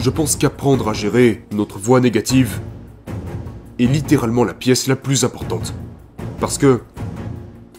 je pense qu'apprendre à gérer notre voix négative est littéralement la pièce la plus importante. Parce que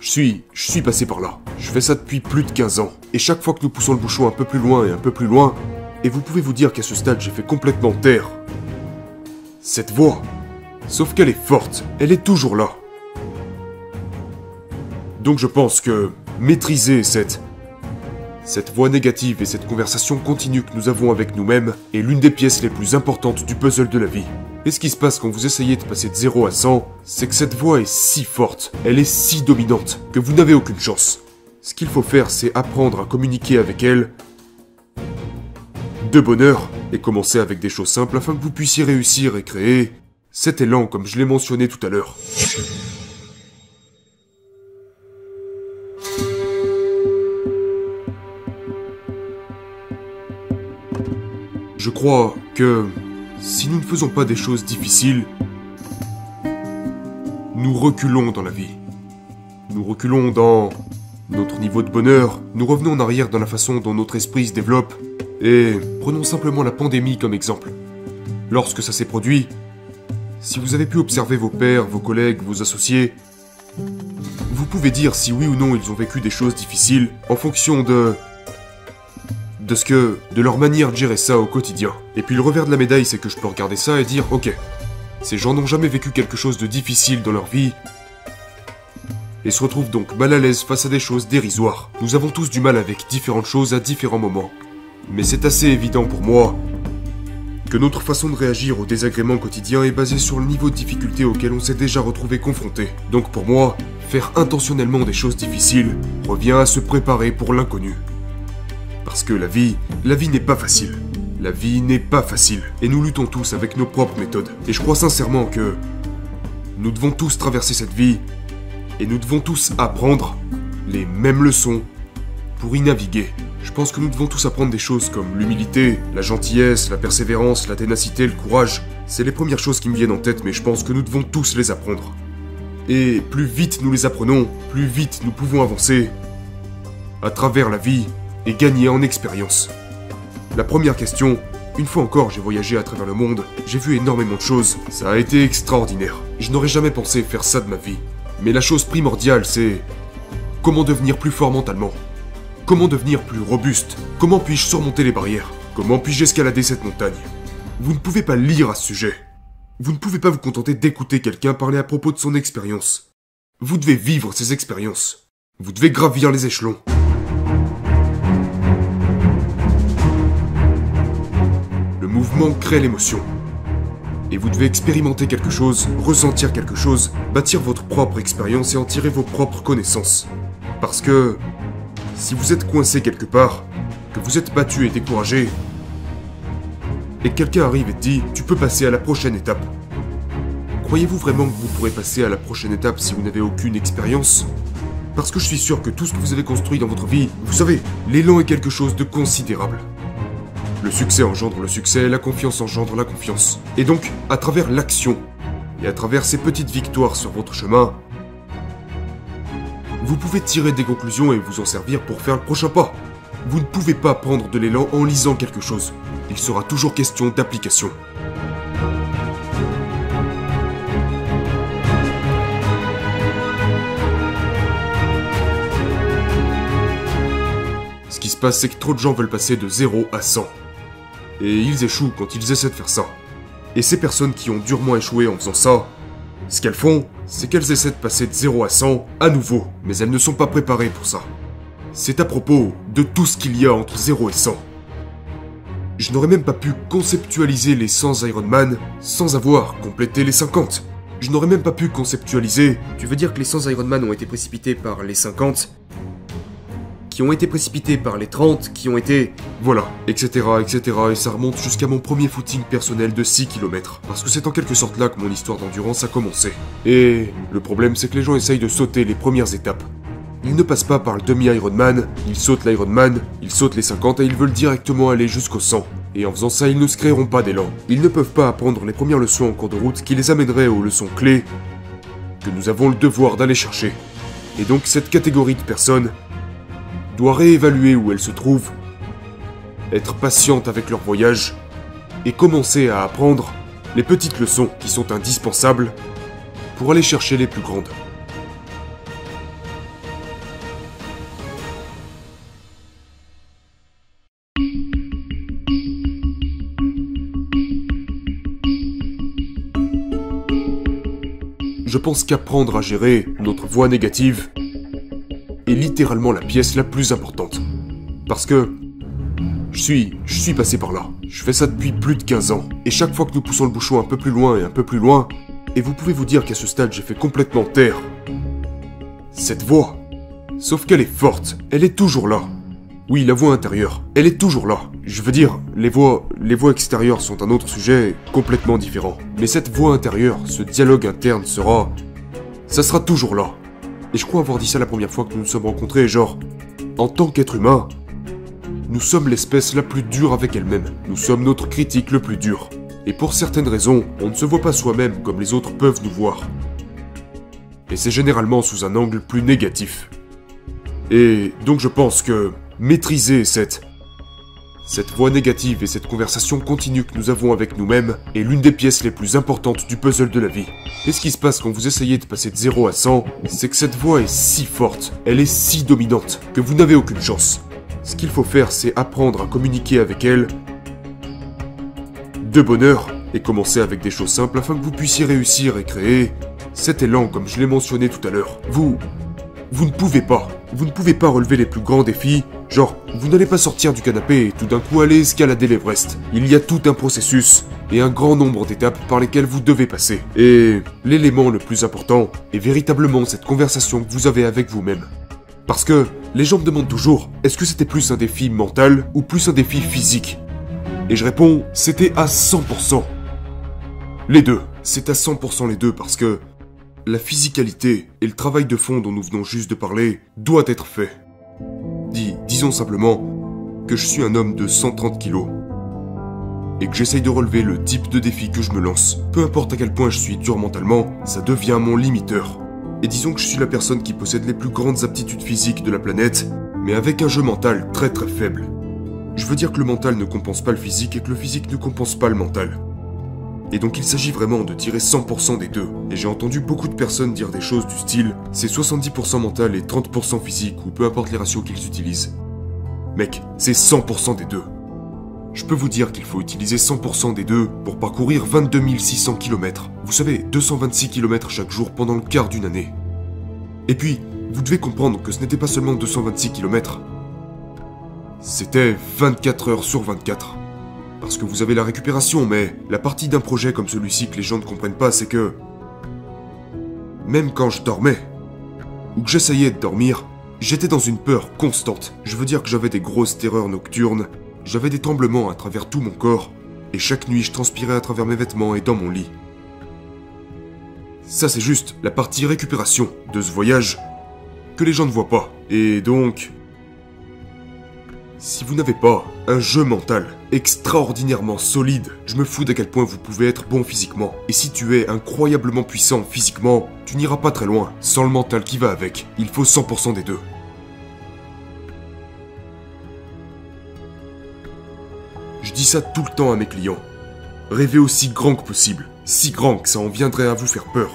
je suis, je suis passé par là. Je fais ça depuis plus de 15 ans. Et chaque fois que nous poussons le bouchon un peu plus loin et un peu plus loin, et vous pouvez vous dire qu'à ce stade j'ai fait complètement taire cette voix. Sauf qu'elle est forte, elle est toujours là. Donc je pense que maîtriser cette cette voix négative et cette conversation continue que nous avons avec nous-mêmes est l'une des pièces les plus importantes du puzzle de la vie. Et ce qui se passe quand vous essayez de passer de 0 à 100, c'est que cette voix est si forte, elle est si dominante, que vous n'avez aucune chance. Ce qu'il faut faire, c'est apprendre à communiquer avec elle de bonheur, et commencer avec des choses simples afin que vous puissiez réussir et créer cet élan comme je l'ai mentionné tout à l'heure. Je crois que si nous ne faisons pas des choses difficiles, nous reculons dans la vie. Nous reculons dans notre niveau de bonheur, nous revenons en arrière dans la façon dont notre esprit se développe, et prenons simplement la pandémie comme exemple. Lorsque ça s'est produit, si vous avez pu observer vos pères, vos collègues, vos associés, vous pouvez dire si oui ou non ils ont vécu des choses difficiles en fonction de de ce que, de leur manière de gérer ça au quotidien. Et puis le revers de la médaille, c'est que je peux regarder ça et dire, ok, ces gens n'ont jamais vécu quelque chose de difficile dans leur vie, et se retrouvent donc mal à l'aise face à des choses dérisoires. Nous avons tous du mal avec différentes choses à différents moments. Mais c'est assez évident pour moi que notre façon de réagir aux désagréments quotidiens est basée sur le niveau de difficulté auquel on s'est déjà retrouvé confronté. Donc pour moi, faire intentionnellement des choses difficiles revient à se préparer pour l'inconnu. Parce que la vie, la vie n'est pas facile. La vie n'est pas facile. Et nous luttons tous avec nos propres méthodes. Et je crois sincèrement que nous devons tous traverser cette vie et nous devons tous apprendre les mêmes leçons pour y naviguer. Je pense que nous devons tous apprendre des choses comme l'humilité, la gentillesse, la persévérance, la ténacité, le courage. C'est les premières choses qui me viennent en tête, mais je pense que nous devons tous les apprendre. Et plus vite nous les apprenons, plus vite nous pouvons avancer à travers la vie et gagner en expérience. La première question, une fois encore j'ai voyagé à travers le monde, j'ai vu énormément de choses, ça a été extraordinaire. Je n'aurais jamais pensé faire ça de ma vie. Mais la chose primordiale c'est comment devenir plus fort mentalement. Comment devenir plus robuste Comment puis-je surmonter les barrières Comment puis-je escalader cette montagne Vous ne pouvez pas lire à ce sujet. Vous ne pouvez pas vous contenter d'écouter quelqu'un parler à propos de son expérience. Vous devez vivre ces expériences. Vous devez gravir les échelons. Crée l'émotion. Et vous devez expérimenter quelque chose, ressentir quelque chose, bâtir votre propre expérience et en tirer vos propres connaissances. Parce que si vous êtes coincé quelque part, que vous êtes battu et découragé, et quelqu'un arrive et te dit tu peux passer à la prochaine étape, croyez-vous vraiment que vous pourrez passer à la prochaine étape si vous n'avez aucune expérience? Parce que je suis sûr que tout ce que vous avez construit dans votre vie, vous savez, l'élan est quelque chose de considérable. Le succès engendre le succès, la confiance engendre la confiance. Et donc, à travers l'action, et à travers ces petites victoires sur votre chemin, vous pouvez tirer des conclusions et vous en servir pour faire le prochain pas. Vous ne pouvez pas prendre de l'élan en lisant quelque chose. Il sera toujours question d'application. Ce qui se passe, c'est que trop de gens veulent passer de 0 à 100 et ils échouent quand ils essaient de faire ça. Et ces personnes qui ont durement échoué en faisant ça, ce qu'elles font, c'est qu'elles essaient de passer de 0 à 100 à nouveau, mais elles ne sont pas préparées pour ça. C'est à propos de tout ce qu'il y a entre 0 et 100. Je n'aurais même pas pu conceptualiser les 100 Iron Man sans avoir complété les 50. Je n'aurais même pas pu conceptualiser. Tu veux dire que les 100 Iron Man ont été précipités par les 50 qui ont été précipités par les 30, qui ont été... Voilà, etc., etc. Et ça remonte jusqu'à mon premier footing personnel de 6 km. Parce que c'est en quelque sorte là que mon histoire d'endurance a commencé. Et le problème, c'est que les gens essayent de sauter les premières étapes. Ils ne passent pas par le demi-Ironman, ils sautent l'Ironman, ils sautent les 50 et ils veulent directement aller jusqu'au 100. Et en faisant ça, ils ne se créeront pas d'élan. Ils ne peuvent pas apprendre les premières leçons en cours de route qui les amèneraient aux leçons clés que nous avons le devoir d'aller chercher. Et donc cette catégorie de personnes doit réévaluer où elles se trouvent, être patiente avec leur voyage, et commencez à apprendre les petites leçons qui sont indispensables pour aller chercher les plus grandes. Je pense qu'apprendre à gérer notre voix négative est littéralement la pièce la plus importante. Parce que je suis, je suis passé par là. Je fais ça depuis plus de 15 ans. Et chaque fois que nous poussons le bouchon un peu plus loin et un peu plus loin, et vous pouvez vous dire qu'à ce stade j'ai fait complètement taire cette voix. Sauf qu'elle est forte, elle est toujours là. Oui, la voix intérieure, elle est toujours là. Je veux dire, les voix, les voix extérieures sont un autre sujet complètement différent. Mais cette voix intérieure, ce dialogue interne sera... Ça sera toujours là. Et je crois avoir dit ça la première fois que nous nous sommes rencontrés, genre... En tant qu'être humain, nous sommes l'espèce la plus dure avec elle-même. Nous sommes notre critique le plus dur. Et pour certaines raisons, on ne se voit pas soi-même comme les autres peuvent nous voir. Et c'est généralement sous un angle plus négatif. Et donc je pense que maîtriser cette cette voix négative et cette conversation continue que nous avons avec nous-mêmes est l'une des pièces les plus importantes du puzzle de la vie. Et ce qui se passe quand vous essayez de passer de 0 à 100, c'est que cette voix est si forte, elle est si dominante, que vous n'avez aucune chance. Ce qu'il faut faire, c'est apprendre à communiquer avec elle de bonheur et commencer avec des choses simples afin que vous puissiez réussir et créer cet élan comme je l'ai mentionné tout à l'heure. Vous... Vous ne pouvez pas. Vous ne pouvez pas relever les plus grands défis. Genre, vous n'allez pas sortir du canapé et tout d'un coup aller escalader l'Everest. Il y a tout un processus et un grand nombre d'étapes par lesquelles vous devez passer. Et l'élément le plus important est véritablement cette conversation que vous avez avec vous-même. Parce que les gens me demandent toujours, est-ce que c'était plus un défi mental ou plus un défi physique? Et je réponds, c'était à 100%. Les deux. C'est à 100% les deux parce que la physicalité et le travail de fond dont nous venons juste de parler doit être fait. Dis, disons simplement que je suis un homme de 130 kilos et que j'essaye de relever le type de défi que je me lance. Peu importe à quel point je suis dur mentalement, ça devient mon limiteur. Et disons que je suis la personne qui possède les plus grandes aptitudes physiques de la planète, mais avec un jeu mental très très faible. Je veux dire que le mental ne compense pas le physique et que le physique ne compense pas le mental. Et donc il s'agit vraiment de tirer 100% des deux. Et j'ai entendu beaucoup de personnes dire des choses du style c'est 70% mental et 30% physique, ou peu importe les ratios qu'ils utilisent. Mec, c'est 100% des deux. Je peux vous dire qu'il faut utiliser 100% des deux pour parcourir 22 600 km. Vous savez, 226 km chaque jour pendant le quart d'une année. Et puis, vous devez comprendre que ce n'était pas seulement 226 km. C'était 24 heures sur 24 parce que vous avez la récupération, mais la partie d'un projet comme celui-ci que les gens ne comprennent pas, c'est que... Même quand je dormais, ou que j'essayais de dormir, j'étais dans une peur constante. Je veux dire que j'avais des grosses terreurs nocturnes, j'avais des tremblements à travers tout mon corps, et chaque nuit je transpirais à travers mes vêtements et dans mon lit. Ça c'est juste la partie récupération de ce voyage que les gens ne voient pas. Et donc, si vous n'avez pas un jeu mental extraordinairement solide, je me fous d'à quel point vous pouvez être bon physiquement. Et si tu es incroyablement puissant physiquement, tu n'iras pas très loin. Sans le mental qui va avec, il faut 100% des deux. Je dis ça tout le temps à mes clients. Rêvez aussi grand que possible. Si grand que ça en viendrait à vous faire peur.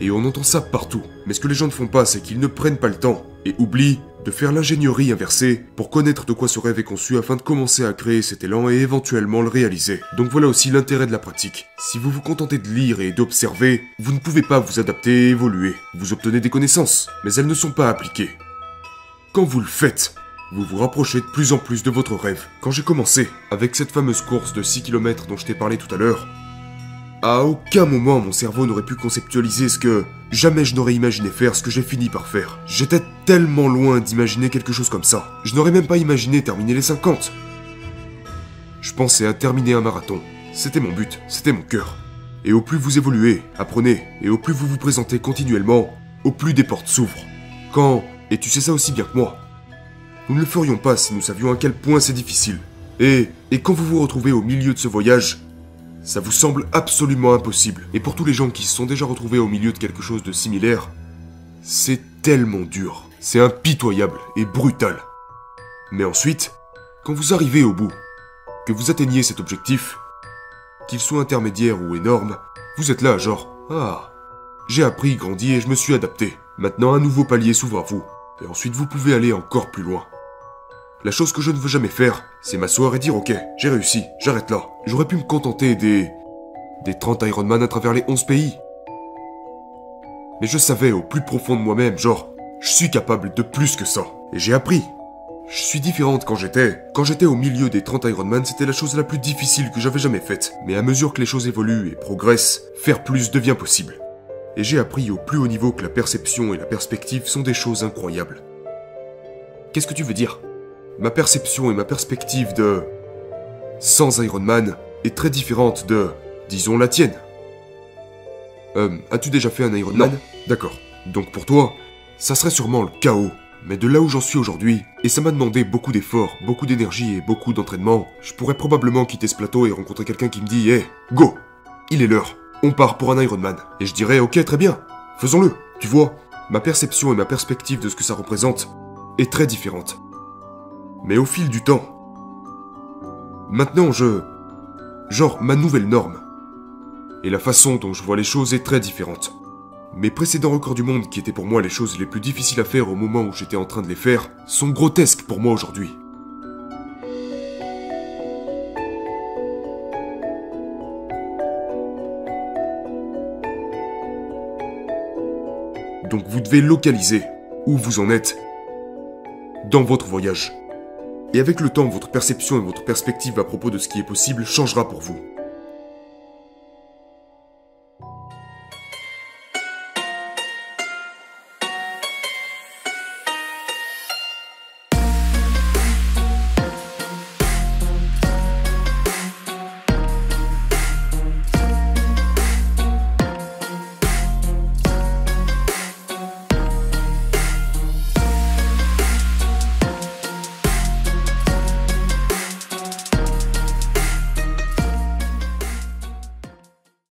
Et on entend ça partout. Mais ce que les gens ne font pas, c'est qu'ils ne prennent pas le temps et oublient de faire l'ingénierie inversée pour connaître de quoi ce rêve est conçu afin de commencer à créer cet élan et éventuellement le réaliser. Donc voilà aussi l'intérêt de la pratique. Si vous vous contentez de lire et d'observer, vous ne pouvez pas vous adapter et évoluer. Vous obtenez des connaissances, mais elles ne sont pas appliquées. Quand vous le faites, vous vous rapprochez de plus en plus de votre rêve. Quand j'ai commencé, avec cette fameuse course de 6 km dont je t'ai parlé tout à l'heure, à aucun moment mon cerveau n'aurait pu conceptualiser ce que jamais je n'aurais imaginé faire ce que j'ai fini par faire. J'étais tellement loin d'imaginer quelque chose comme ça. Je n'aurais même pas imaginé terminer les 50. Je pensais à terminer un marathon. C'était mon but, c'était mon cœur. Et au plus vous évoluez, apprenez, et au plus vous vous présentez continuellement, au plus des portes s'ouvrent. Quand, et tu sais ça aussi bien que moi, nous ne le ferions pas si nous savions à quel point c'est difficile. Et, et quand vous vous retrouvez au milieu de ce voyage, ça vous semble absolument impossible. Et pour tous les gens qui se sont déjà retrouvés au milieu de quelque chose de similaire, c'est tellement dur. C'est impitoyable et brutal. Mais ensuite, quand vous arrivez au bout, que vous atteigniez cet objectif, qu'il soit intermédiaire ou énorme, vous êtes là, genre, ah, j'ai appris, grandi et je me suis adapté. Maintenant, un nouveau palier s'ouvre à vous, et ensuite vous pouvez aller encore plus loin. La chose que je ne veux jamais faire, c'est m'asseoir et dire ok, j'ai réussi, j'arrête là. J'aurais pu me contenter des... des 30 Ironman à travers les 11 pays. Mais je savais au plus profond de moi-même, genre, je suis capable de plus que ça. Et j'ai appris. Je suis différente quand j'étais. Quand j'étais au milieu des 30 Ironman, c'était la chose la plus difficile que j'avais jamais faite. Mais à mesure que les choses évoluent et progressent, faire plus devient possible. Et j'ai appris au plus haut niveau que la perception et la perspective sont des choses incroyables. Qu'est-ce que tu veux dire? Ma perception et ma perspective de... sans Ironman est très différente de... disons la tienne. Euh, as-tu déjà fait un Ironman Non. D'accord. Donc pour toi, ça serait sûrement le chaos. Mais de là où j'en suis aujourd'hui, et ça m'a demandé beaucoup d'efforts, beaucoup d'énergie et beaucoup d'entraînement, je pourrais probablement quitter ce plateau et rencontrer quelqu'un qui me dit Hé, go Il est l'heure, on part pour un Ironman. Et je dirais Ok, très bien, faisons-le. Tu vois, ma perception et ma perspective de ce que ça représente est très différente. Mais au fil du temps, maintenant je... Genre, ma nouvelle norme. Et la façon dont je vois les choses est très différente. Mes précédents records du monde, qui étaient pour moi les choses les plus difficiles à faire au moment où j'étais en train de les faire, sont grotesques pour moi aujourd'hui. Donc vous devez localiser où vous en êtes dans votre voyage. Et avec le temps, votre perception et votre perspective à propos de ce qui est possible changera pour vous.